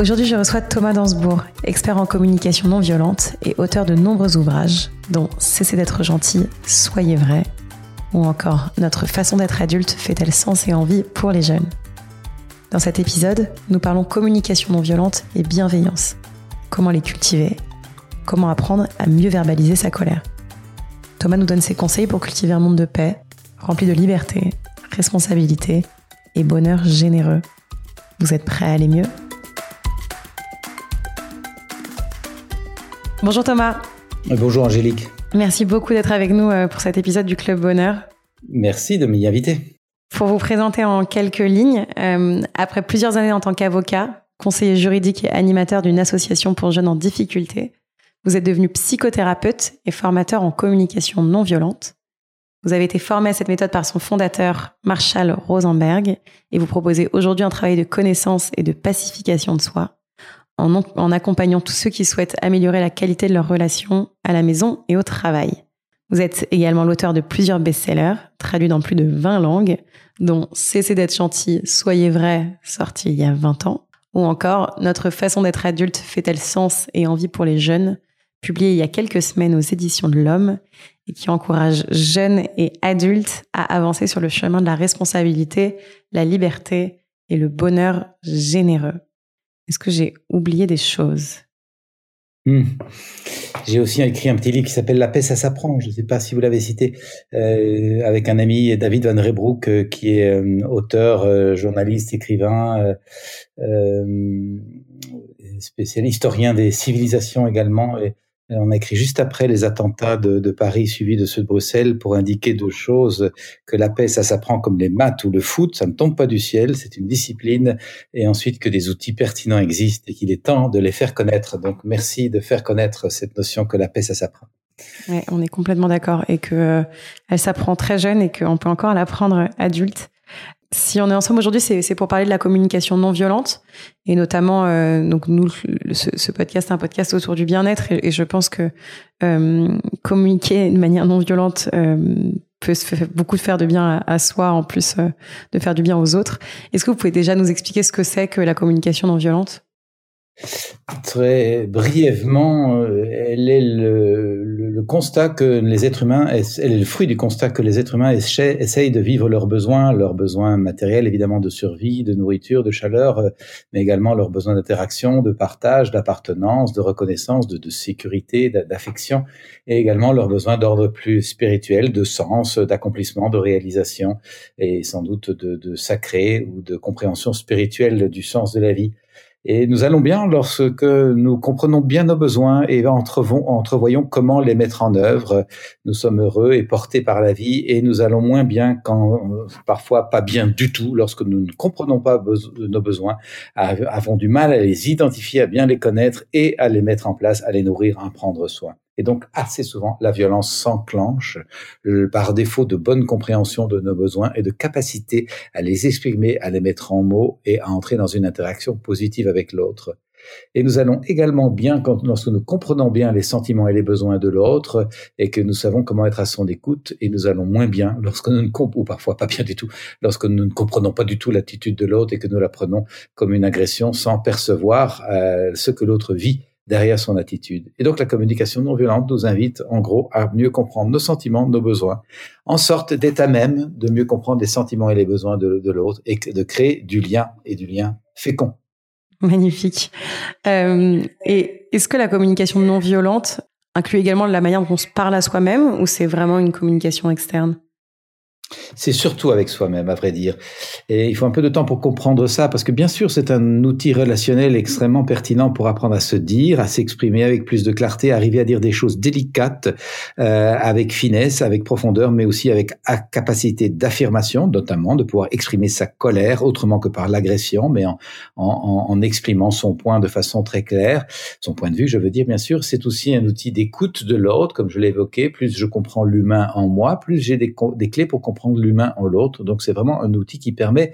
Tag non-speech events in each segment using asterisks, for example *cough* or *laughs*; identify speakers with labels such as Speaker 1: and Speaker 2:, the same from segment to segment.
Speaker 1: Aujourd'hui, je reçois Thomas Dansbourg, expert en communication non violente et auteur de nombreux ouvrages, dont Cessez d'être gentil, Soyez vrai, ou encore Notre façon d'être adulte fait-elle sens et envie pour les jeunes. Dans cet épisode, nous parlons communication non violente et bienveillance. Comment les cultiver? Comment apprendre à mieux verbaliser sa colère? Thomas nous donne ses conseils pour cultiver un monde de paix, rempli de liberté, responsabilité et bonheur généreux. Vous êtes prêts à aller mieux? Bonjour Thomas.
Speaker 2: Bonjour Angélique.
Speaker 1: Merci beaucoup d'être avec nous euh, pour cet épisode du Club Bonheur.
Speaker 2: Merci de m'y inviter.
Speaker 1: Pour vous présenter en quelques lignes, euh, après plusieurs années en tant qu'avocat, conseiller juridique et animateur d'une association pour jeunes en difficulté, vous êtes devenu psychothérapeute et formateur en communication non violente. Vous avez été formé à cette méthode par son fondateur, Marshall Rosenberg, et vous proposez aujourd'hui un travail de connaissance et de pacification de soi en, accompagnant tous ceux qui souhaitent améliorer la qualité de leurs relations à la maison et au travail. Vous êtes également l'auteur de plusieurs best-sellers, traduits dans plus de 20 langues, dont Cessez d'être gentil, Soyez vrai, sorti il y a 20 ans, ou encore Notre façon d'être adulte fait-elle sens et envie pour les jeunes, publié il y a quelques semaines aux éditions de l'Homme, et qui encourage jeunes et adultes à avancer sur le chemin de la responsabilité, la liberté et le bonheur généreux. Est-ce que j'ai oublié des choses?
Speaker 2: Hmm. J'ai aussi écrit un petit livre qui s'appelle La paix, ça s'apprend. Je ne sais pas si vous l'avez cité, euh, avec un ami, David Van Rebroek, euh, qui est euh, auteur, journaliste, écrivain, spécialiste, historien des civilisations également. On a écrit juste après les attentats de, Paris suivis de ceux de Bruxelles pour indiquer deux choses, que la paix, ça s'apprend comme les maths ou le foot, ça ne tombe pas du ciel, c'est une discipline, et ensuite que des outils pertinents existent et qu'il est temps de les faire connaître. Donc merci de faire connaître cette notion que la paix, ça s'apprend.
Speaker 1: Ouais, on est complètement d'accord et que euh, elle s'apprend très jeune et qu'on peut encore l'apprendre adulte si on est ensemble aujourd'hui, c'est pour parler de la communication non violente. Et notamment euh, donc nous ce, podcast est un podcast autour du bien-être. Et, je pense que euh, communiquer de manière non violente euh, peut se faire beaucoup faire de bien à, soi en plus de faire du bien aux autres. Est-ce que vous pouvez déjà nous expliquer ce que c'est que la communication non violente?
Speaker 2: Très brièvement, elle est le, constat que les êtres humains, elle est le fruit du constat que les êtres humains essayent de vivre leurs besoins, leurs besoins matériels évidemment de survie, de nourriture, de chaleur, euh, mais également leurs besoins d'interaction, de partage, d'appartenance, de reconnaissance, de, sécurité, d'affection, et également leurs besoins d'ordre plus spirituel, de sens, d'accomplissement, de réalisation, et sans doute de sacré ou de compréhension spirituelle du sens de la vie. Et nous allons bien lorsque nous comprenons bien nos besoins et entrevoyons comment les mettre en œuvre. Nous sommes heureux et portés par la vie et nous allons moins bien quand, parfois pas bien du tout, lorsque nous ne comprenons pas nos besoins, avons du mal à les identifier, à bien les connaître et à les mettre en place, à les nourrir, à en prendre soin. Et donc, assez souvent, la violence s'enclenche euh, par défaut de bonne compréhension de nos besoins et de capacité à les exprimer, à les mettre en mots et à entrer dans une interaction positive avec l'autre. Et nous allons également bien lorsque nous comprenons bien les sentiments et les besoins de l'autre et que nous savons comment être à son écoute et nous allons moins bien lorsque nous ne ou parfois pas bien du tout, lorsque nous ne comprenons pas du tout l'attitude de l'autre et que nous la prenons comme une agression sans percevoir euh, ce que l'autre vit derrière son attitude. Et donc la communication non violente nous invite en gros à mieux comprendre nos sentiments, nos besoins, en sorte à même de mieux comprendre les sentiments et les besoins de, l'autre et de créer du lien et du lien fécond.
Speaker 1: Magnifique. Euh, et est-ce que la communication non violente inclut également la manière dont on se parle à soi-même ou c'est vraiment une communication externe?
Speaker 2: C'est surtout avec soi-même, à vrai dire. Et il faut un peu de temps pour comprendre ça, parce que bien sûr, c'est un outil relationnel extrêmement pertinent pour apprendre à se dire, à s'exprimer avec plus de clarté, arriver à dire des choses délicates, euh, avec finesse, avec profondeur, mais aussi avec capacité d'affirmation, notamment de pouvoir exprimer sa colère autrement que par l'agression, mais en, en, en, exprimant son point de façon très claire, son point de vue, je veux dire, bien sûr. C'est aussi un outil d'écoute de l'autre, comme je l'ai évoqué. Plus je comprends l'humain en moi, plus j'ai des, des clés pour comprendre prendre l'humain en l'autre. Donc c'est vraiment un outil qui permet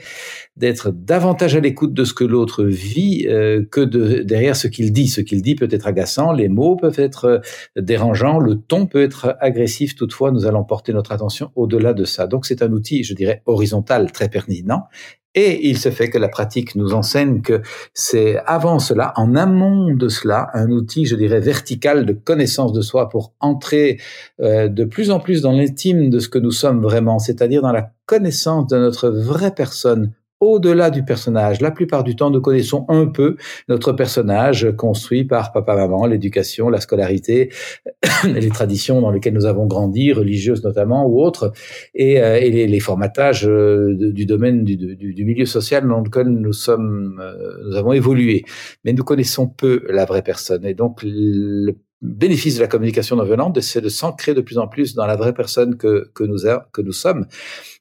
Speaker 2: d'être davantage à l'écoute de ce que l'autre vit euh, que de, derrière ce qu'il dit. Ce qu'il dit peut être agaçant, les mots peuvent être euh, dérangeants, le ton peut être agressif. Toutefois, nous allons porter notre attention au-delà de ça. Donc c'est un outil, je dirais, horizontal très pertinent et il se fait que la pratique nous enseigne que c'est avant cela, en amont de cela, un outil, je dirais, vertical de connaissance de soi pour entrer euh, de plus en plus dans l'intime de ce que nous sommes vraiment, c'est-à-dire dans la connaissance de notre vraie personne au-delà du personnage. La plupart du temps, nous connaissons un peu notre personnage construit par papa-maman, l'éducation, la scolarité, *coughs* les traditions dans lesquelles nous avons grandi, religieuses notamment ou autres, et, euh, les, formatages euh, du domaine du, milieu social dans lequel nous sommes, euh, nous avons évolué. Mais nous connaissons peu la vraie personne. Et donc, le bénéfice de la communication non violente, c'est de s'ancrer de plus en plus dans la vraie personne que, nous sommes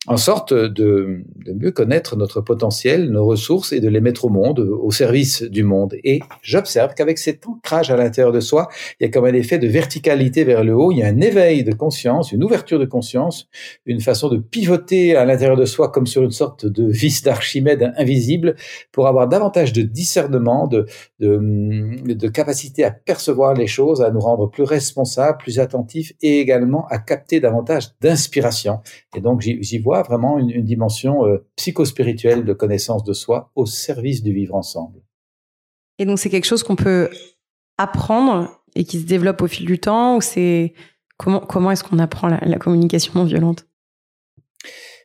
Speaker 2: en sorte de, mieux connaître notre potentiel, nos ressources et de les mettre au monde, au service du monde. Et j'observe qu'avec cet ancrage à l'intérieur de soi, il y a comme un effet de verticalité vers le haut, il y a un éveil de conscience, une ouverture de conscience, une façon de pivoter à l'intérieur de soi comme sur une sorte de vis d'Archimède invisible pour avoir davantage de discernement, de, de capacité à percevoir les choses, à nous rendre plus responsables, plus attentifs et également à capter davantage d'inspiration. Et donc j'y vois vraiment une, dimension euh, psychospirituelle de connaissance de soi au service du vivre ensemble.
Speaker 1: Et donc c'est quelque chose qu'on peut apprendre et qui se développe au fil du temps ou c'est comment comment est-ce qu'on apprend la communication non violente?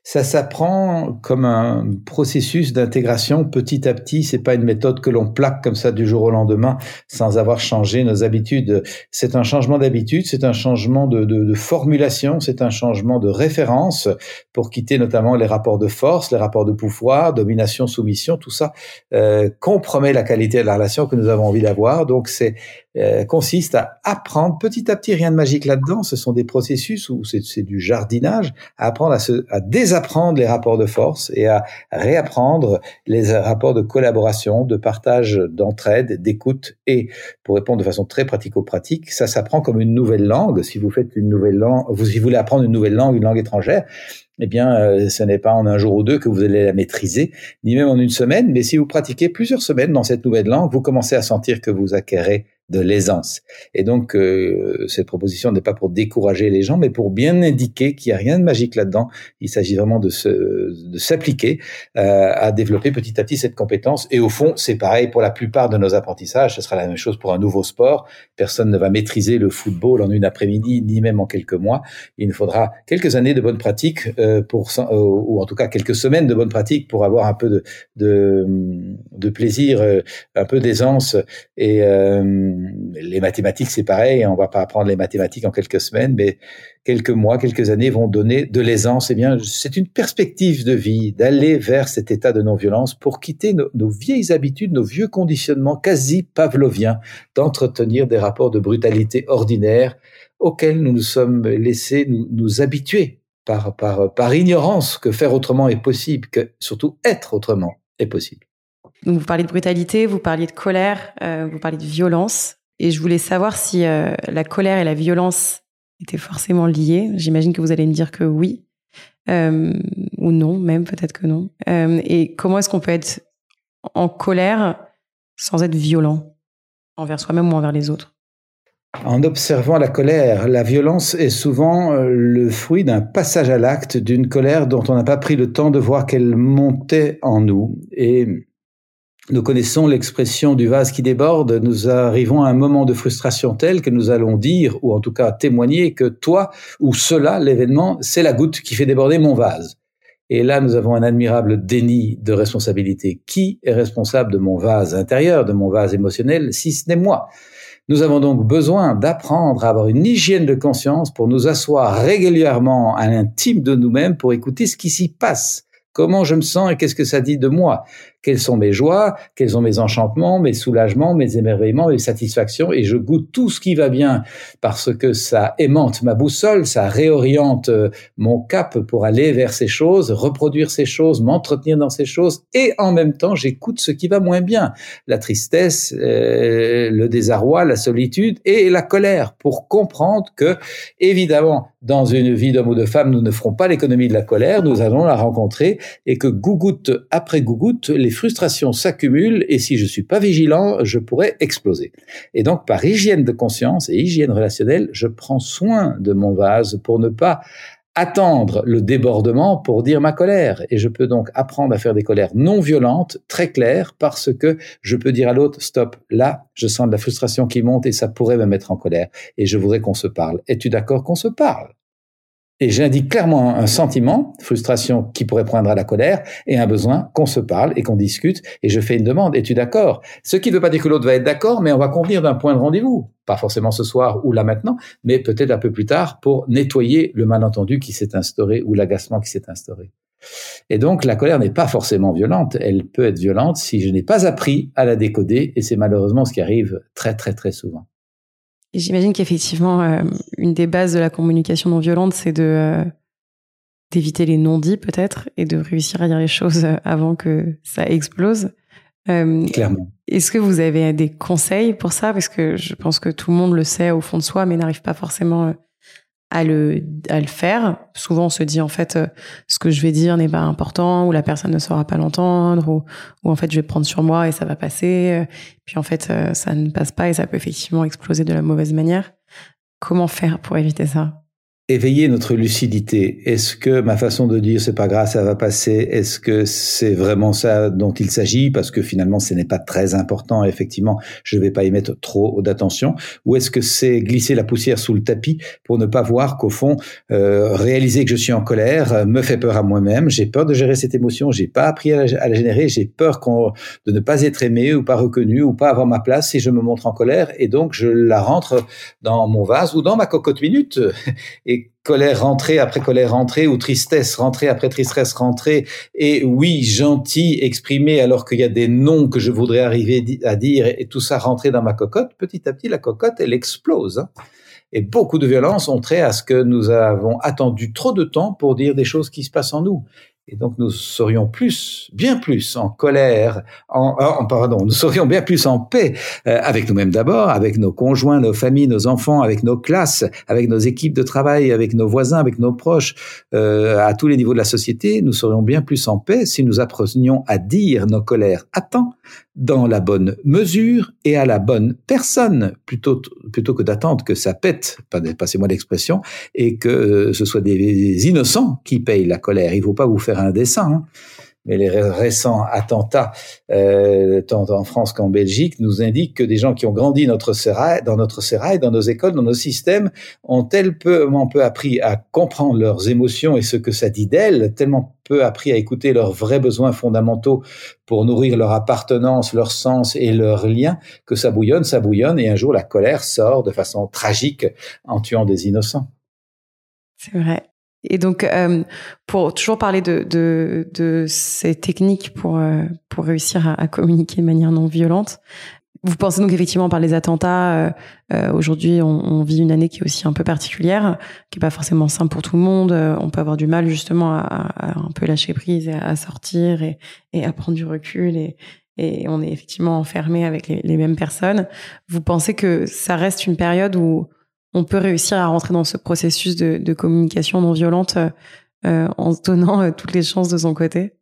Speaker 2: Ça s'apprend comme un processus d'intégration petit à petit. C'est pas une méthode que l'on plaque comme ça du jour au lendemain sans avoir changé nos habitudes. C'est un changement d'habitude, c'est un changement de, formulation, c'est un changement de référence pour quitter notamment les rapports de force, les rapports de pouvoir, domination, soumission. Tout ça euh, compromet la qualité de la relation que nous avons envie d'avoir. Donc c'est euh, consiste à apprendre petit à petit, rien de magique là-dedans, ce sont des processus où c'est du jardinage, à apprendre à, se, à désapprendre les rapports de force et à réapprendre les rapports de collaboration, de partage, d'entraide, d'écoute et, pour répondre de façon très pratico-pratique, ça s'apprend comme une nouvelle langue. Si vous faites une nouvelle langue, vous, si vous voulez apprendre une nouvelle langue, une langue étrangère, eh bien, euh, ce n'est pas en un jour ou deux que vous allez la maîtriser, ni même en une semaine, mais si vous pratiquez plusieurs semaines dans cette nouvelle langue, vous commencez à sentir que vous acquérez de l'aisance. Et donc, euh, cette proposition n'est pas pour décourager les gens, mais pour bien indiquer qu'il n'y a rien de magique là-dedans. Il s'agit vraiment de de s'appliquer euh, à développer petit à petit cette compétence. Et au fond, c'est pareil pour la plupart de nos apprentissages. Ce sera la même chose pour un nouveau sport. Personne ne va maîtriser le football en une après-midi, ni même en quelques mois. Il nous faudra quelques années de bonne pratique euh, pour, ou en tout cas quelques semaines de bonne pratique pour avoir un peu de, de, de plaisir, un peu d'aisance et les mathématiques, c'est pareil. On va pas apprendre les mathématiques en quelques semaines, mais quelques mois, quelques années vont donner de l'aisance. Eh bien, c'est une perspective de vie d'aller vers cet état de non-violence pour quitter nos, vieilles habitudes, nos vieux conditionnements quasi pavloviens d'entretenir des rapports de brutalité ordinaire auxquels nous nous sommes laissés nous, habituer par ignorance que faire autrement est possible, que surtout être autrement est possible.
Speaker 1: Donc vous parliez de brutalité, vous parliez de colère, euh, vous parliez de violence. Et je voulais savoir si euh, la colère et la violence étaient forcément liées. J'imagine que vous allez me dire que oui. Euh, ou non, même peut-être que non. et comment est-ce qu'on peut être en colère sans être violent envers soi-même ou envers les autres?
Speaker 2: En observant la colère, la violence est souvent le fruit d'un passage à l'acte, d'une colère dont on n'a pas pris le temps de voir qu'elle montait en nous. Et nous connaissons l'expression du vase qui déborde, nous arrivons à un moment de frustration tel que nous allons dire, ou en tout cas témoigner, que toi ou cela, l'événement, c'est la goutte qui fait déborder mon vase. Et là, nous avons un admirable déni de responsabilité. Qui est responsable de mon vase intérieur, de mon vase émotionnel, si ce n'est moi? Nous avons donc besoin d'apprendre à avoir une hygiène de conscience pour nous asseoir régulièrement à l'intime de nous-mêmes pour écouter ce qui s'y passe comment je me sens et qu'est-ce que ça dit de moi? Quelles sont mes joies, quels sont mes enchantements, mes soulagements, mes émerveillements, mes satisfactions, et je goûte tout ce qui va bien parce que ça aimante ma boussole, ça réoriente euh, mon cap pour aller vers ces choses, reproduire ces choses, m'entretenir dans ces choses, et en même temps j'écoute ce qui va moins bien, la tristesse, euh, le désarroi, la solitude et la colère, pour comprendre que, évidemment, dans une vie d'homme ou de femme, nous ne ferons pas l'économie de la colère, nous allons la rencontrer, et que gougoute après gougoute, les les frustrations s'accumulent et si je suis pas vigilant, je pourrais exploser. Et donc, par hygiène de conscience et hygiène relationnelle, je prends soin de mon vase pour ne pas attendre le débordement pour dire ma colère. Et je peux donc apprendre à faire des colères non violentes, très claires, parce que je peux dire à l'autre, stop, là, je sens de la frustration qui monte et ça pourrait me mettre en colère. Et je voudrais qu'on se parle. Es-tu d'accord qu'on se parle? Et j'indique clairement un sentiment, frustration qui pourrait prendre à la colère, et un besoin qu'on se parle et qu'on discute, et je fais une demande, es-tu d'accord? Ce qui ne veut pas dire que l'autre va être d'accord, mais on va convenir d'un point de rendez-vous, pas forcément ce soir ou là maintenant, mais peut-être un peu plus tard pour nettoyer le malentendu qui s'est instauré ou l'agacement qui s'est instauré. Et donc la colère n'est pas forcément violente, elle peut être violente si je n'ai pas appris à la décoder, et c'est malheureusement ce qui arrive très très très souvent.
Speaker 1: J'imagine qu'effectivement, euh, une des bases de la communication non violente, c'est de euh, d'éviter les non-dits peut-être et de réussir à dire les choses euh, avant que ça explose.
Speaker 2: Clairement.
Speaker 1: Est-ce que vous avez des conseils pour ça? Parce que je pense que tout le monde le sait au fond de soi, mais n'arrive pas forcément à le, à le faire. Souvent, on se dit en fait, euh, ce que je vais dire n'est pas important, ou la personne ne saura pas l'entendre, ou, ou en fait, je vais prendre sur moi et ça va passer. Puis en fait, euh, ça ne passe pas et ça peut effectivement exploser de la mauvaise manière. Comment faire pour éviter ça?
Speaker 2: Éveiller notre lucidité. Est-ce que ma façon de dire c'est pas grave, ça va passer? Est-ce que c'est vraiment ça dont il s'agit? Parce que finalement, ce n'est pas très important. Effectivement, je ne vais pas y mettre trop d'attention. Ou est-ce que c'est glisser la poussière sous le tapis pour ne pas voir qu'au fond, euh, réaliser que je suis en colère euh, me fait peur à moi-même? J'ai peur de gérer cette émotion. J'ai pas appris à la, générer. J'ai peur de ne pas être aimé ou pas reconnu ou pas avoir ma place si je me montre en colère. Et donc, je la rentre dans mon vase ou dans ma cocotte minute. Colère rentrée après colère rentrée ou tristesse rentrée après tristesse rentrée et oui gentil exprimé alors qu'il y a des noms que je voudrais arriver à dire et tout ça rentrer dans ma cocotte petit à petit la cocotte elle explose hein. et beaucoup de violences ont trait à ce que nous avons attendu trop de temps pour dire des choses qui se passent en nous et donc nous serions plus, bien plus en colère, en, en pardon, nous serions bien plus en paix euh, avec nous-mêmes d'abord, avec nos conjoints, nos familles, nos enfants, avec nos classes, avec nos équipes de travail, avec nos voisins, avec nos proches, euh, à tous les niveaux de la société. Nous serions bien plus en paix si nous apprenions à dire nos colères à temps, dans la bonne mesure et à la bonne personne, plutôt, plutôt que d'attendre que ça pète, passez-moi l'expression, et que euh, ce soit des innocents qui payent la colère. Il ne faut pas vous faire un dessin. Hein mais les récents attentats, euh, tant en France qu'en Belgique, nous indiquent que des gens qui ont grandi notre dans notre sérail, dans nos écoles, dans nos systèmes, ont tellement peu appris à comprendre leurs émotions et ce que ça dit d'elles, tellement peu appris à écouter leurs vrais besoins fondamentaux pour nourrir leur appartenance, leur sens et leurs liens, que ça bouillonne, ça bouillonne, et un jour la colère sort de façon tragique en tuant des innocents.
Speaker 1: C'est vrai. Et donc, euh, pour toujours parler de, de, de ces techniques pour, euh, pour réussir à, à, communiquer de manière non violente, vous pensez donc effectivement par les attentats, euh, euh aujourd'hui on, on, vit une année qui est aussi un peu particulière, qui est pas forcément simple pour tout le monde. Euh, on peut avoir du mal justement à, à un peu lâcher prise, et à, sortir et, et, à prendre du recul et, et on est effectivement enfermé avec les, les mêmes personnes. Vous pensez que ça reste une période où on peut réussir à rentrer dans ce processus de, communication non violente euh, en se donnant euh, toutes les chances de son côté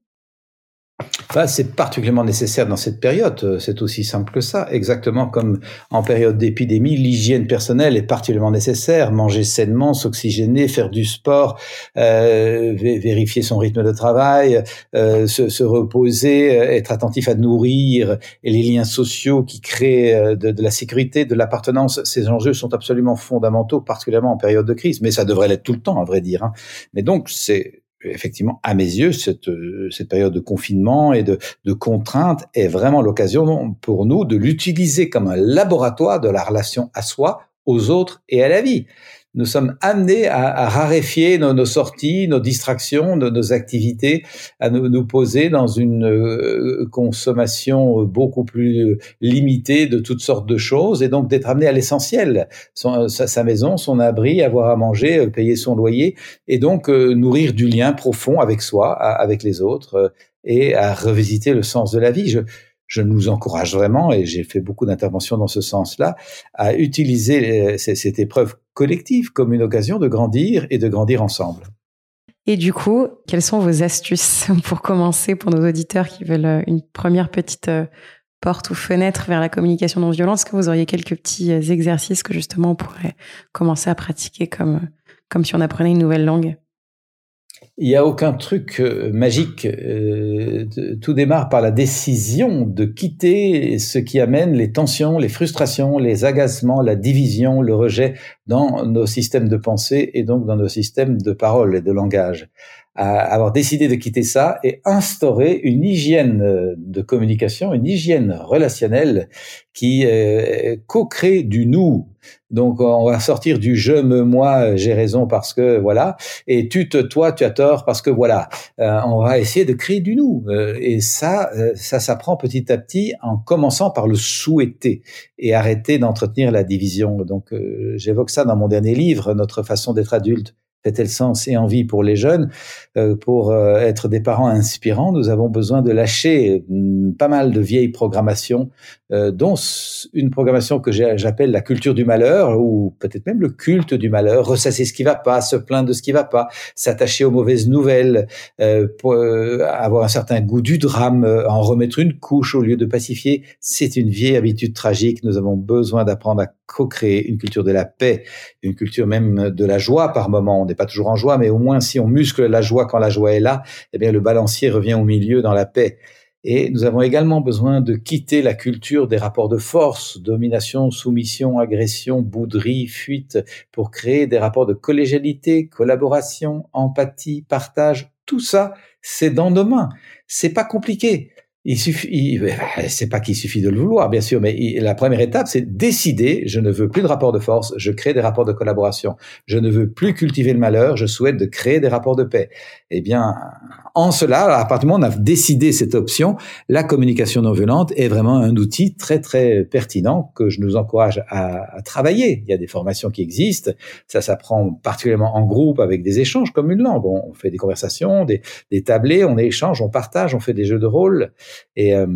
Speaker 2: c'est particulièrement nécessaire dans cette période. Euh, c'est aussi simple que ça. Exactement comme en période d'épidémie, l'hygiène personnelle est particulièrement nécessaire. Manger sainement, s'oxygéner, faire du sport, euh, vérifier son rythme de travail, euh, se, se, reposer, euh, être attentif à nourrir et les liens sociaux qui créent euh, de, de la sécurité, de l'appartenance. Ces enjeux sont absolument fondamentaux, particulièrement en période de crise. Mais ça devrait l'être tout le temps, à vrai dire. Hein. Mais donc, c'est effectivement, à mes yeux, cette, cette période de confinement et de, de contraintes est vraiment l'occasion pour nous de l'utiliser comme un laboratoire de la relation à soi, aux autres et à la vie nous sommes amenés à, raréfier nos, sorties, nos distractions, nos, activités, à nous, poser dans une euh, consommation beaucoup plus limitée de toutes sortes de choses et donc d'être amené à l'essentiel, sa, maison, son abri, avoir à manger, euh, payer son loyer et donc euh, nourrir du lien profond avec soi, avec les autres et à revisiter le sens de la vie. Je nous encourage vraiment, et j'ai fait beaucoup d'interventions dans ce sens-là, à utiliser cette épreuve collective comme une occasion de grandir et de grandir ensemble.
Speaker 1: Et du coup, quelles sont vos astuces *laughs* pour commencer pour nos auditeurs qui veulent euh, une première petite euh, porte ou fenêtre vers la communication non violente Est-ce que vous auriez quelques petits euh, exercices que justement on pourrait commencer à pratiquer comme, comme si on apprenait une nouvelle langue?
Speaker 2: Il n'y a aucun truc euh, magique. Euh, tout démarre par la décision de quitter ce qui amène les tensions, les frustrations, les agacements, la division, le rejet dans nos systèmes de pensée et donc dans nos systèmes de parole et de langage avoir décidé de quitter ça et instaurer une hygiène euh, de communication, une hygiène relationnelle qui euh, co-crée du nous. Donc on va sortir du je me moi j'ai raison parce que voilà et tu te toi tu as tort parce que voilà. Euh, on va essayer de créer du nous et ça ça s'apprend petit à petit en commençant par le souhaiter et arrêter d'entretenir la division. Donc j'évoque ça dans mon dernier livre notre façon d'être adulte fait-elle sens et envie pour les jeunes euh, Pour euh, être des parents inspirants, nous avons besoin de lâcher mm, pas mal de vieilles programmations, euh, dont une programmation que j'appelle la culture du malheur, ou peut-être même le culte du malheur, ressasser ce qui va pas, se plaindre de ce qui va pas, s'attacher aux mauvaises nouvelles, pour, avoir un certain goût du drame, en remettre une couche au lieu de pacifier. C'est une vieille habitude tragique. Nous avons besoin d'apprendre à co-créer une culture de la paix, une culture même de la joie par moment n'est pas toujours en joie, mais au moins si on muscle la joie quand la joie est là, eh bien le balancier revient au milieu dans la paix. Et nous avons également besoin de quitter la culture des rapports de force, domination, soumission, agression, bouderie, fuite, pour créer des rapports de collégialité, collaboration, empathie, partage. Tout ça, c'est dans nos mains. C'est pas compliqué. Il suffit, *laughs* c'est pas qu'il suffit de le vouloir, bien sûr, mais la première étape, c'est décider. Je ne veux plus de rapports de force. Je crée des rapports de collaboration. Je ne veux plus cultiver le malheur. Je souhaite de créer des rapports de paix. Eh bien, en cela, à partir du moment où on a décidé cette option, la communication non violente est vraiment un outil très très pertinent que je nous encourage à, travailler. Il y a des formations qui existent. Ça s'apprend particulièrement en groupe avec des échanges comme une langue. On fait des conversations, des, des tablés, on échange, on partage, on fait des jeux de rôle. Et euh,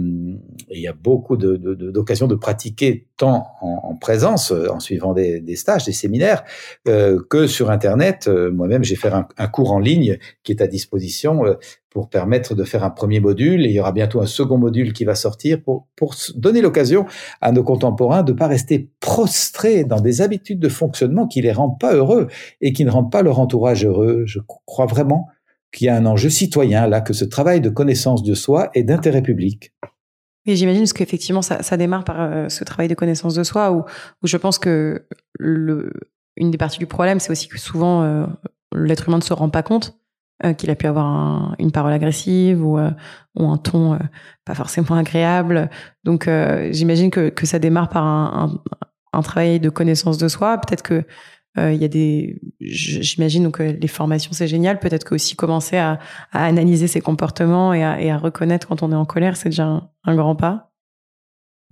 Speaker 2: il y a beaucoup d'occasions de, pratiquer tant en, en, présence, en suivant des, stages, des séminaires, euh, que sur Internet. Euh, moi-même, j'ai fait un, cours en ligne qui est à disposition euh, pour permettre de faire un premier module. Et il y aura bientôt un second module qui va sortir pour, pour donner l'occasion à nos contemporains de ne pas rester prostrés dans des habitudes de fonctionnement qui les rendent pas heureux et qui ne rendent pas leur entourage heureux. Je crois vraiment qu'il y a un enjeu citoyen là, que ce travail de connaissance de soi est d'intérêt public.
Speaker 1: J'imagine parce qu'effectivement, ça, ça, démarre par euh, ce travail de connaissance de soi, où, je pense que une des parties du problème, c'est aussi que souvent euh, l'être humain ne se rend pas compte euh, qu'il a pu avoir une parole agressive ou, un ton pas forcément agréable. Donc j'imagine que, ça démarre par un, un, travail de connaissance de soi. Peut-être que il y a des, j'imagine donc les formations c'est génial. Peut-être que aussi commencer à, à, analyser ses comportements et à, et à, reconnaître quand on est en colère, c'est déjà un grand pas.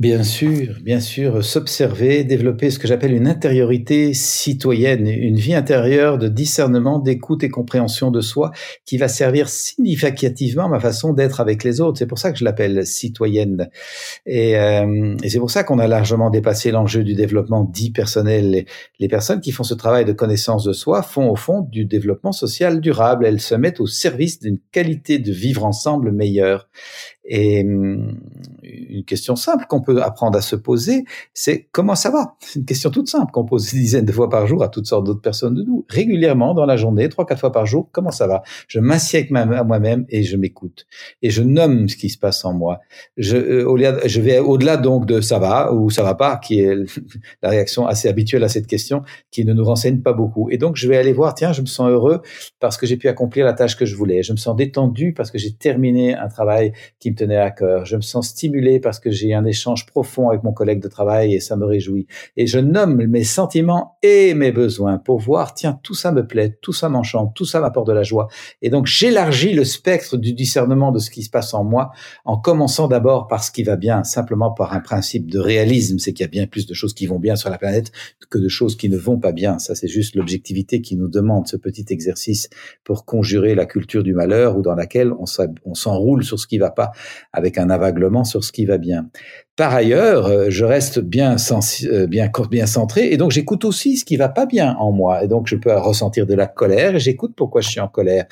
Speaker 2: Bien sûr, bien sûr, s'observer, développer ce que j'appelle une intériorité citoyenne, une vie intérieure de discernement, d'écoute et compréhension de soi qui va servir significativement ma façon d'être avec les autres. C'est pour ça que je l'appelle citoyenne. Et, euh, et c'est pour ça qu'on a largement dépassé l'enjeu du développement dit personnel. Les, personnes qui font ce travail de connaissance de soi font au fond du développement social durable. Elles se mettent au service d'une qualité de vivre ensemble meilleure. Et hum, une question simple qu'on peut apprendre à se poser, c'est comment ça va? C'est une question toute simple qu'on pose des dizaines de fois par jour à toutes sortes d'autres personnes de nous. Régulièrement dans la journée, trois, quatre fois par jour, comment ça va? Je m'assieds avec moi-même et je m'écoute. Et je nomme ce qui se passe en moi. Je, euh, je vais au-delà donc de ça va ou ça va pas, qui est *laughs* la réaction assez habituelle à cette question, qui ne nous renseigne pas beaucoup. Et donc je vais aller voir, tiens, je me sens heureux parce que j'ai pu accomplir la tâche que je voulais. Je me sens détendu parce que j'ai terminé un travail qui me tenait à cœur. Je me sens stimulé parce que j'ai un échange profond avec mon collègue de travail et ça me réjouit. Et je nomme mes sentiments et mes besoins pour voir, tiens, tout ça me plaît, tout ça m'enchante, tout ça m'apporte de la joie. Et donc j'élargis le spectre du discernement de ce qui se passe en moi en commençant d'abord par ce qui va bien, simplement par un principe de réalisme, c'est qu'il y a bien plus de choses qui vont bien sur la planète que de choses qui ne vont pas bien. Ça, c'est juste l'objectivité qui nous demande ce petit exercice pour conjurer la culture du malheur ou dans laquelle on s'enroule sur ce qui va pas avec un aveuglement sur ce qui va bien. Par ailleurs, euh, je reste bien, euh, bien, bien centré et donc j'écoute aussi ce qui va pas bien en moi. Et donc je peux ressentir de la colère et j'écoute pourquoi je suis en colère.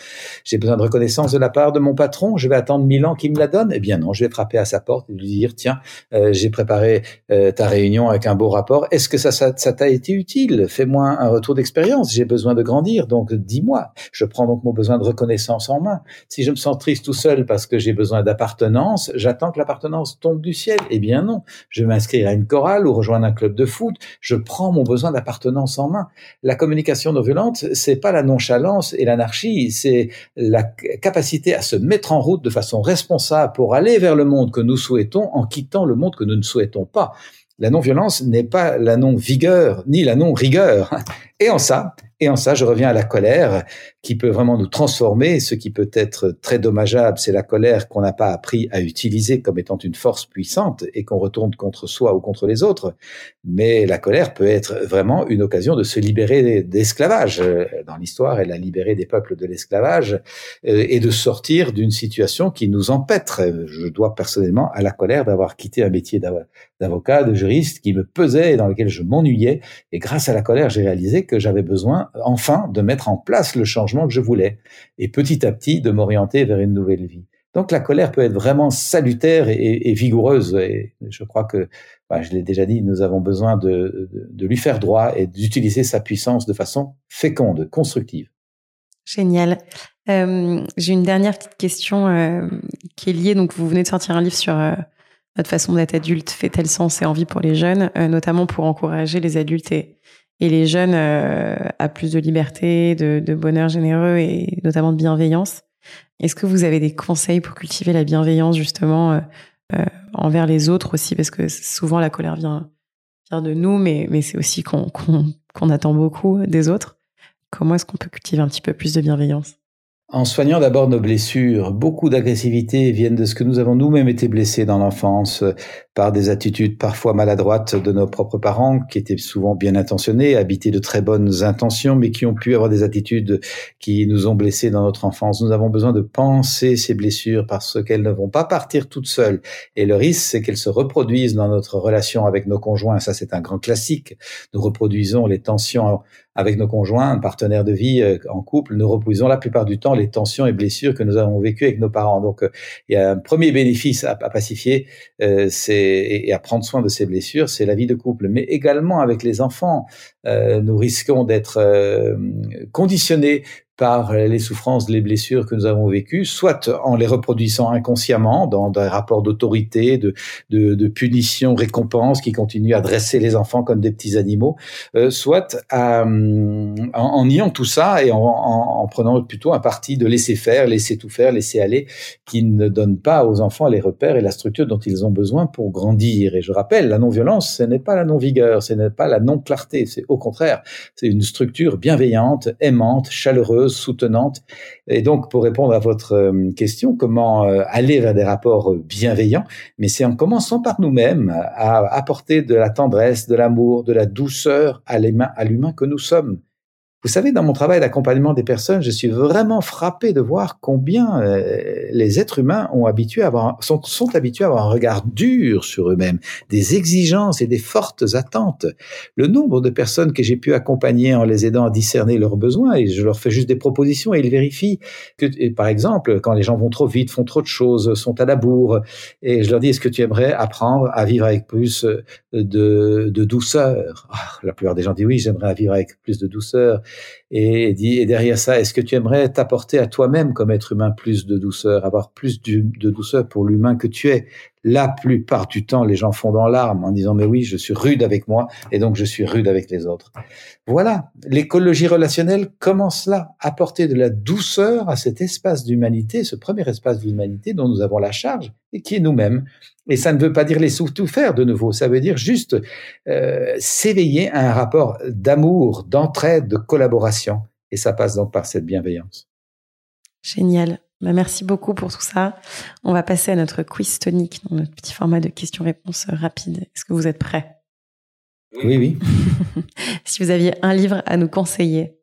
Speaker 2: J'ai besoin de reconnaissance de la part de mon patron. Je vais attendre mille ans qu'il me la donne. Eh bien non, je vais frapper à sa porte et lui dire tiens, euh, j'ai préparé ta réunion avec un beau rapport. Est-ce que ça, ça t'a été utile? Fais-moi un retour d'expérience. J'ai besoin de grandir. Donc dis-moi. Je prends donc mon besoin de reconnaissance en main. Si je me sens triste tout seul parce que j'ai besoin d'appartenance, j'attends que l'appartenance tombe du ciel. Eh bien non. Je vais m'inscrire à une chorale ou rejoindre un club de foot. Je prends mon besoin d'appartenance en main. La communication non violente, c'est pas la nonchalance et l'anarchie, c'est la capacité à se mettre en route de façon responsable pour aller vers le monde que nous souhaitons en quittant le monde que nous ne souhaitons pas. La non-violence n'est pas la non-vigueur ni la non-rigueur. Et en ça, et en ça, je reviens à la colère qui peut vraiment nous transformer. Ce qui peut être très dommageable, c'est la colère qu'on n'a pas appris à utiliser comme étant une force puissante et qu'on retourne contre soi ou contre les autres. Mais la colère peut être vraiment une occasion de se libérer d'esclavage. Dans l'histoire, elle a libéré des peuples de l'esclavage euh, et de sortir d'une situation qui nous empêtre. Je dois personnellement à la colère d'avoir quitté un métier d'avocat, de juriste qui me pesait et dans lequel je m'ennuyais. Et grâce à la colère, j'ai réalisé que j'avais besoin enfin de mettre en place le changement que je voulais et petit à petit de m'orienter vers une nouvelle vie. Donc la colère peut être vraiment salutaire et, vigoureuse. Et je crois que, bah, je l'ai déjà dit, nous avons besoin de, lui faire droit et d'utiliser sa puissance de façon féconde, constructive.
Speaker 1: Génial. Euh, j'ai une dernière petite question euh, qui est liée. Donc, vous venez de sortir un livre sur euh, notre façon d'être adulte fait-elle sens et envie pour les jeunes, notamment pour encourager les adultes et, et les jeunes euh, à plus de liberté, de, de, bonheur généreux et notamment de bienveillance. Est-ce que vous avez des conseils pour cultiver la bienveillance justement euh, euh envers les autres aussi? Parce que souvent la colère vient, vient de nous, mais, mais c'est aussi qu'on qu'on attend beaucoup des autres. Comment est-ce qu'on peut cultiver un petit peu plus de bienveillance?
Speaker 2: En soignant d'abord nos blessures, beaucoup d'agressivité viennent de ce que nous avons nous-mêmes été blessés dans l'enfance par des attitudes parfois maladroites de nos propres parents, qui étaient souvent bien intentionnés, habités de très bonnes intentions, mais qui ont pu avoir des attitudes qui nous ont blessés dans notre enfance. Nous avons besoin de penser ces blessures parce qu'elles ne vont pas partir toutes seules. Et le risque, c'est qu'elles se reproduisent dans notre relation avec nos conjoints. Ça, c'est un grand classique. Nous reproduisons les tensions avec nos conjoints, partenaires de vie euh, en couple, nous reproduisons la plupart du temps les tensions et blessures que nous avons vécues avec nos parents. Donc, euh, il y a un premier bénéfice à, pacifier, euh, et, à prendre soin de ces blessures, c'est la vie de couple. Mais également avec les enfants, nous risquons d'être conditionnés par les souffrances, les blessures que nous avons vécues, soit en les reproduisant inconsciemment dans des rapports d'autorité, de, de, de, punition, récompense qui continuent à dresser les enfants comme des petits animaux, euh, soit en, en, niant tout ça et en, en, prenant plutôt un parti de laisser faire, laisser tout faire, laisser aller, qui ne donne pas aux enfants les repères et la structure dont ils ont besoin pour grandir. Et je rappelle, la non-violence, ce n'est pas la non-vigueur, ce n'est pas la non-clarté, c'est au contraire, c'est une structure bienveillante, aimante, chaleureuse, soutenante. Et donc, pour répondre à votre euh, question, comment euh, aller vers des rapports bienveillants Mais c'est en commençant par nous-mêmes à apporter de la tendresse, de l'amour, de la douceur à l'humain que nous sommes. Vous savez, dans mon travail d'accompagnement des personnes, je suis vraiment frappé de voir combien euh, les êtres humains ont habitué à avoir, sont, habitués à avoir un regard dur sur eux-mêmes, des exigences et des fortes attentes. Le nombre de personnes que j'ai pu accompagner en les aidant à discerner leurs besoins, et je leur fais juste des propositions et ils vérifient que, par exemple, quand les gens vont trop vite, font trop de choses, sont à la bourre, et je leur dis, est-ce que tu aimerais apprendre à vivre avec plus de, de douceur? Ah, La plupart des gens disent oui, j'aimerais vivre avec plus de douceur et, derrière ça, est-ce que tu aimerais t'apporter à toi-même comme être humain plus de douceur, avoir plus de douceur pour l'humain que tu es? La plupart du temps, les gens font dans l'arme en disant mais oui, je suis rude avec moi et donc je suis rude avec les autres. Voilà, l'écologie relationnelle commence là, apporter de la douceur à cet espace d'humanité, ce premier espace d'humanité dont nous avons la charge et qui est nous-mêmes. Et ça ne veut pas dire les tout faire de nouveau, ça veut dire juste euh, s'éveiller à un rapport d'amour, d'entraide, de collaboration. Et ça passe donc par cette bienveillance.
Speaker 1: Génial. Bah, merci beaucoup pour tout ça. On va passer à notre quiz tonique, dans notre petit format de questions-réponses rapides. Est-ce que vous êtes prêts?
Speaker 2: Oui, oui. *laughs*
Speaker 1: si vous aviez un livre à nous conseiller,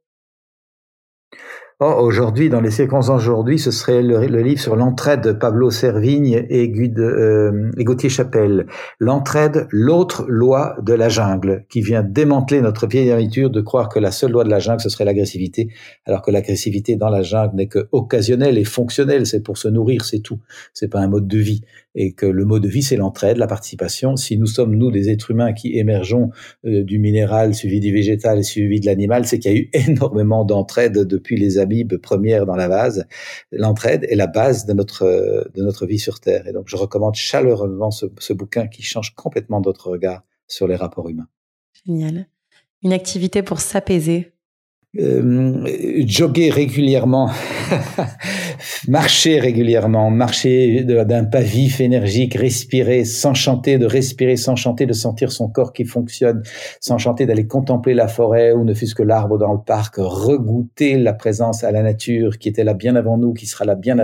Speaker 2: Oh, aujourd'hui, dans les circonstances aujourd'hui, ce serait le, livre sur l'entraide de Pablo Servigne et, euh, et Gauthier Chapelle. L'entraide, l'autre loi de la jungle, qui vient démanteler notre vieille habitude de croire que la seule loi de la jungle, ce serait l'agressivité, alors que l'agressivité dans la jungle n'est que occasionnelle et fonctionnelle. C'est pour se nourrir, c'est tout. C'est pas un mode de vie et que le mot de vie, c'est l'entraide, la participation. Si nous sommes, nous, des êtres humains qui émergeons euh, du minéral, suivi du végétal et suivi de l'animal, c'est qu'il y a eu *laughs* énormément d'entraide depuis les amibes premières dans la vase. L'entraide est la base de notre, de notre vie sur Terre. Et donc, je recommande chaleureusement ce, ce bouquin qui change complètement notre regard sur les rapports humains.
Speaker 1: Génial. Une activité pour s'apaiser
Speaker 2: euh, jogger régulièrement, *laughs* marcher régulièrement, marcher d'un pas vif, énergique, respirer, s'enchanter, de respirer, s'enchanter, de sentir son corps qui fonctionne, s'enchanter d'aller contempler la forêt ou ne fût-ce que l'arbre dans le parc, regoûter la présence à la nature qui était là bien avant nous, qui sera là bien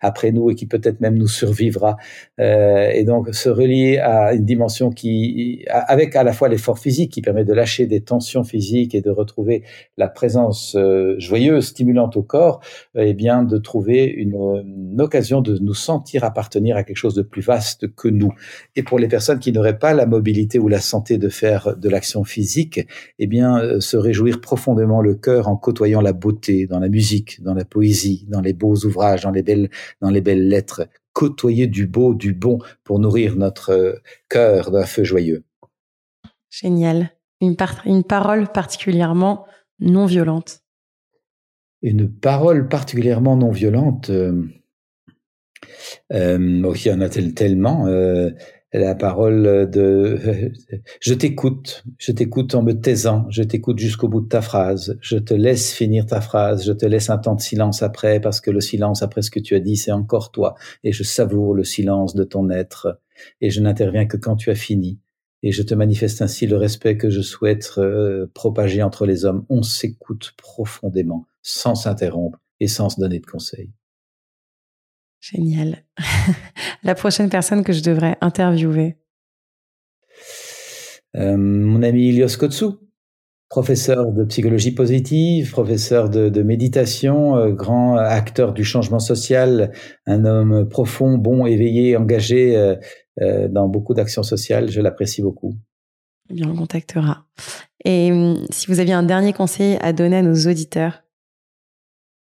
Speaker 2: après nous et qui peut-être même nous survivra. Euh, et donc se relier à une dimension qui, avec à la fois l'effort physique qui permet de lâcher des tensions physiques et de retrouver la présence euh, joyeuse, stimulante au corps, eh bien, de trouver une, occasion de nous sentir appartenir à quelque chose de plus vaste que nous. Et pour les personnes qui n'auraient pas la mobilité ou la santé de faire de l'action physique, eh bien, euh, se réjouir profondément le cœur en côtoyant la beauté dans la musique, dans la poésie, dans les beaux ouvrages, dans les belles, dans les belles lettres. Côtoyer du beau, du bon pour nourrir notre euh, cœur d'un feu joyeux.
Speaker 1: Génial. Une, une parole particulièrement non violente
Speaker 2: Une parole particulièrement non violente, euh, euh, il y en a tellement. Euh, la parole de *laughs* je t'écoute, je t'écoute en me taisant, je t'écoute jusqu'au bout de ta phrase, je te laisse finir ta phrase, je te laisse un temps de silence après parce que le silence après ce que tu as dit c'est encore toi et je savoure le silence de ton être et je n'interviens que quand tu as fini et je te manifeste ainsi le respect que je souhaite euh, propager entre les hommes. On s'écoute profondément, sans s'interrompre et sans se donner de conseils.
Speaker 1: Génial. *laughs* La prochaine personne que je devrais interviewer.
Speaker 2: Euh, mon ami Ilios Kotsu, professeur de psychologie positive, professeur de, méditation, euh, grand acteur du changement social, un homme profond, bon, éveillé, engagé, dans beaucoup d'actions sociales. Je l'apprécie beaucoup.
Speaker 1: Eh bien, on contactera. Et hum, si vous aviez un dernier conseil à donner à nos auditeurs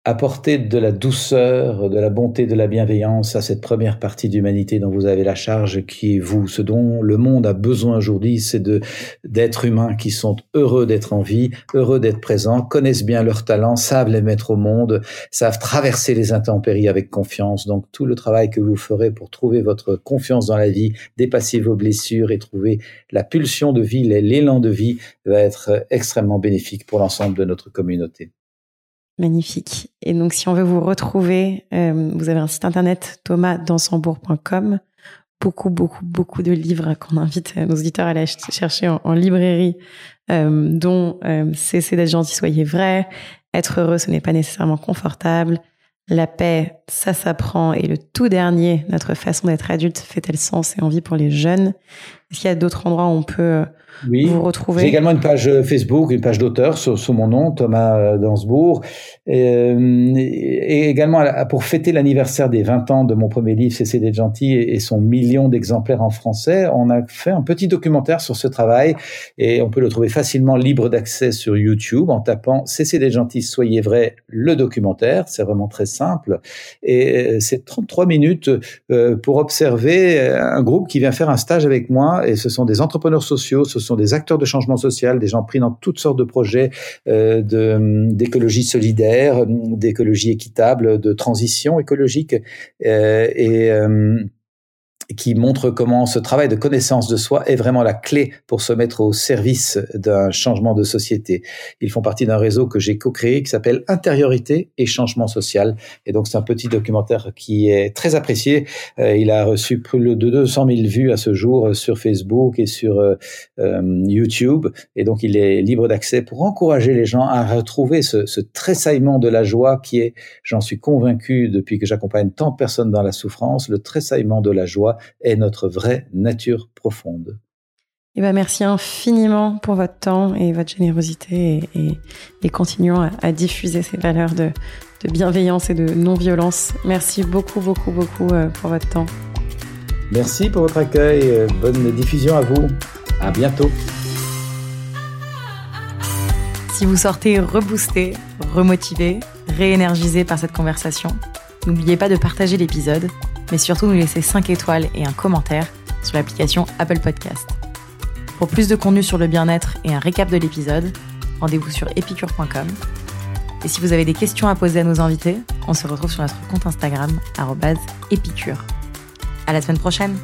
Speaker 2: apporter de la douceur, de la bonté, de la bienveillance à cette première partie d'humanité dont vous avez la charge, qui est vous. Ce dont le monde a besoin aujourd'hui, c'est de d'êtres humains qui sont heureux d'être en vie, heureux d'être présents, connaissent bien leurs talents, savent les mettre au monde, savent traverser les intempéries avec confiance. Donc tout le travail que vous ferez pour trouver votre confiance dans la vie, dépasser vos blessures et trouver la pulsion de vie, l'élan de vie va être extrêmement bénéfique pour l'ensemble de notre communauté.
Speaker 1: Magnifique. Et donc, si on veut vous retrouver, euh, vous avez un site internet thomasdansembourg.com. Beaucoup, beaucoup, beaucoup de livres qu'on invite nos auditeurs à aller chercher en, librairie, euh, dont euh, Cessez d'être gentil, soyez vrai. Être heureux, ce n'est pas nécessairement confortable. La paix, ça s'apprend. Et le tout dernier, notre façon d'être adulte fait-elle sens et envie pour les jeunes? Est-ce qu'il y a d'autres endroits où on peut
Speaker 2: oui.
Speaker 1: vous retrouver
Speaker 2: J'ai également une page Facebook, une page d'auteur sous, mon nom, Thomas Dansbourg. Euh, et, également, pour fêter l'anniversaire des 20 ans de mon premier livre, CC d'être gentil, et, son million d'exemplaires en français, on a fait un petit documentaire sur ce travail et on peut le trouver facilement libre d'accès sur YouTube en tapant CC d'être gentil, soyez vrai, le documentaire. C'est vraiment très simple. Et euh, c'est 33 minutes euh, pour observer un groupe qui vient faire un stage avec moi et ce sont des entrepreneurs sociaux, ce sont des acteurs de changement social, des gens pris dans toutes sortes de projets d'écologie solidaire d'écologie équitable, de transition écologique. Euh, et euh, qui montre comment ce travail de connaissance de soi est vraiment la clé pour se mettre au service d'un changement de société. Ils font partie d'un réseau que j'ai co-créé qui s'appelle Intériorité et Changement Social. Et donc c'est un petit documentaire qui est très apprécié. Euh, il a reçu plus de 200 000 vues à ce jour sur Facebook et sur euh, euh, YouTube. Et donc il est libre d'accès pour encourager les gens à retrouver ce, ce tressaillement de la joie qui est, j'en suis convaincu depuis que j'accompagne tant de personnes dans la souffrance, le tressaillement de la joie est notre vraie nature profonde.
Speaker 1: Eh ben merci infiniment pour votre temps et votre générosité et, et, continuons à, diffuser ces valeurs de, de bienveillance et de non-violence. Merci beaucoup, beaucoup, beaucoup euh, pour votre temps.
Speaker 2: Merci pour votre accueil. Euh, bonne diffusion à vous. À bientôt.
Speaker 1: Si vous sortez reboosté, remotivé, réénergisé par cette conversation, n'oubliez pas de partager l'épisode mais surtout nous laisser 5 étoiles et un commentaire sur l'application Apple Podcast. Pour plus de contenu sur le bien-être et un récap de l'épisode, rendez-vous sur epicure.com. Et si vous avez des questions à poser à nos invités, on se retrouve sur notre compte Instagram, épicure. À la semaine prochaine!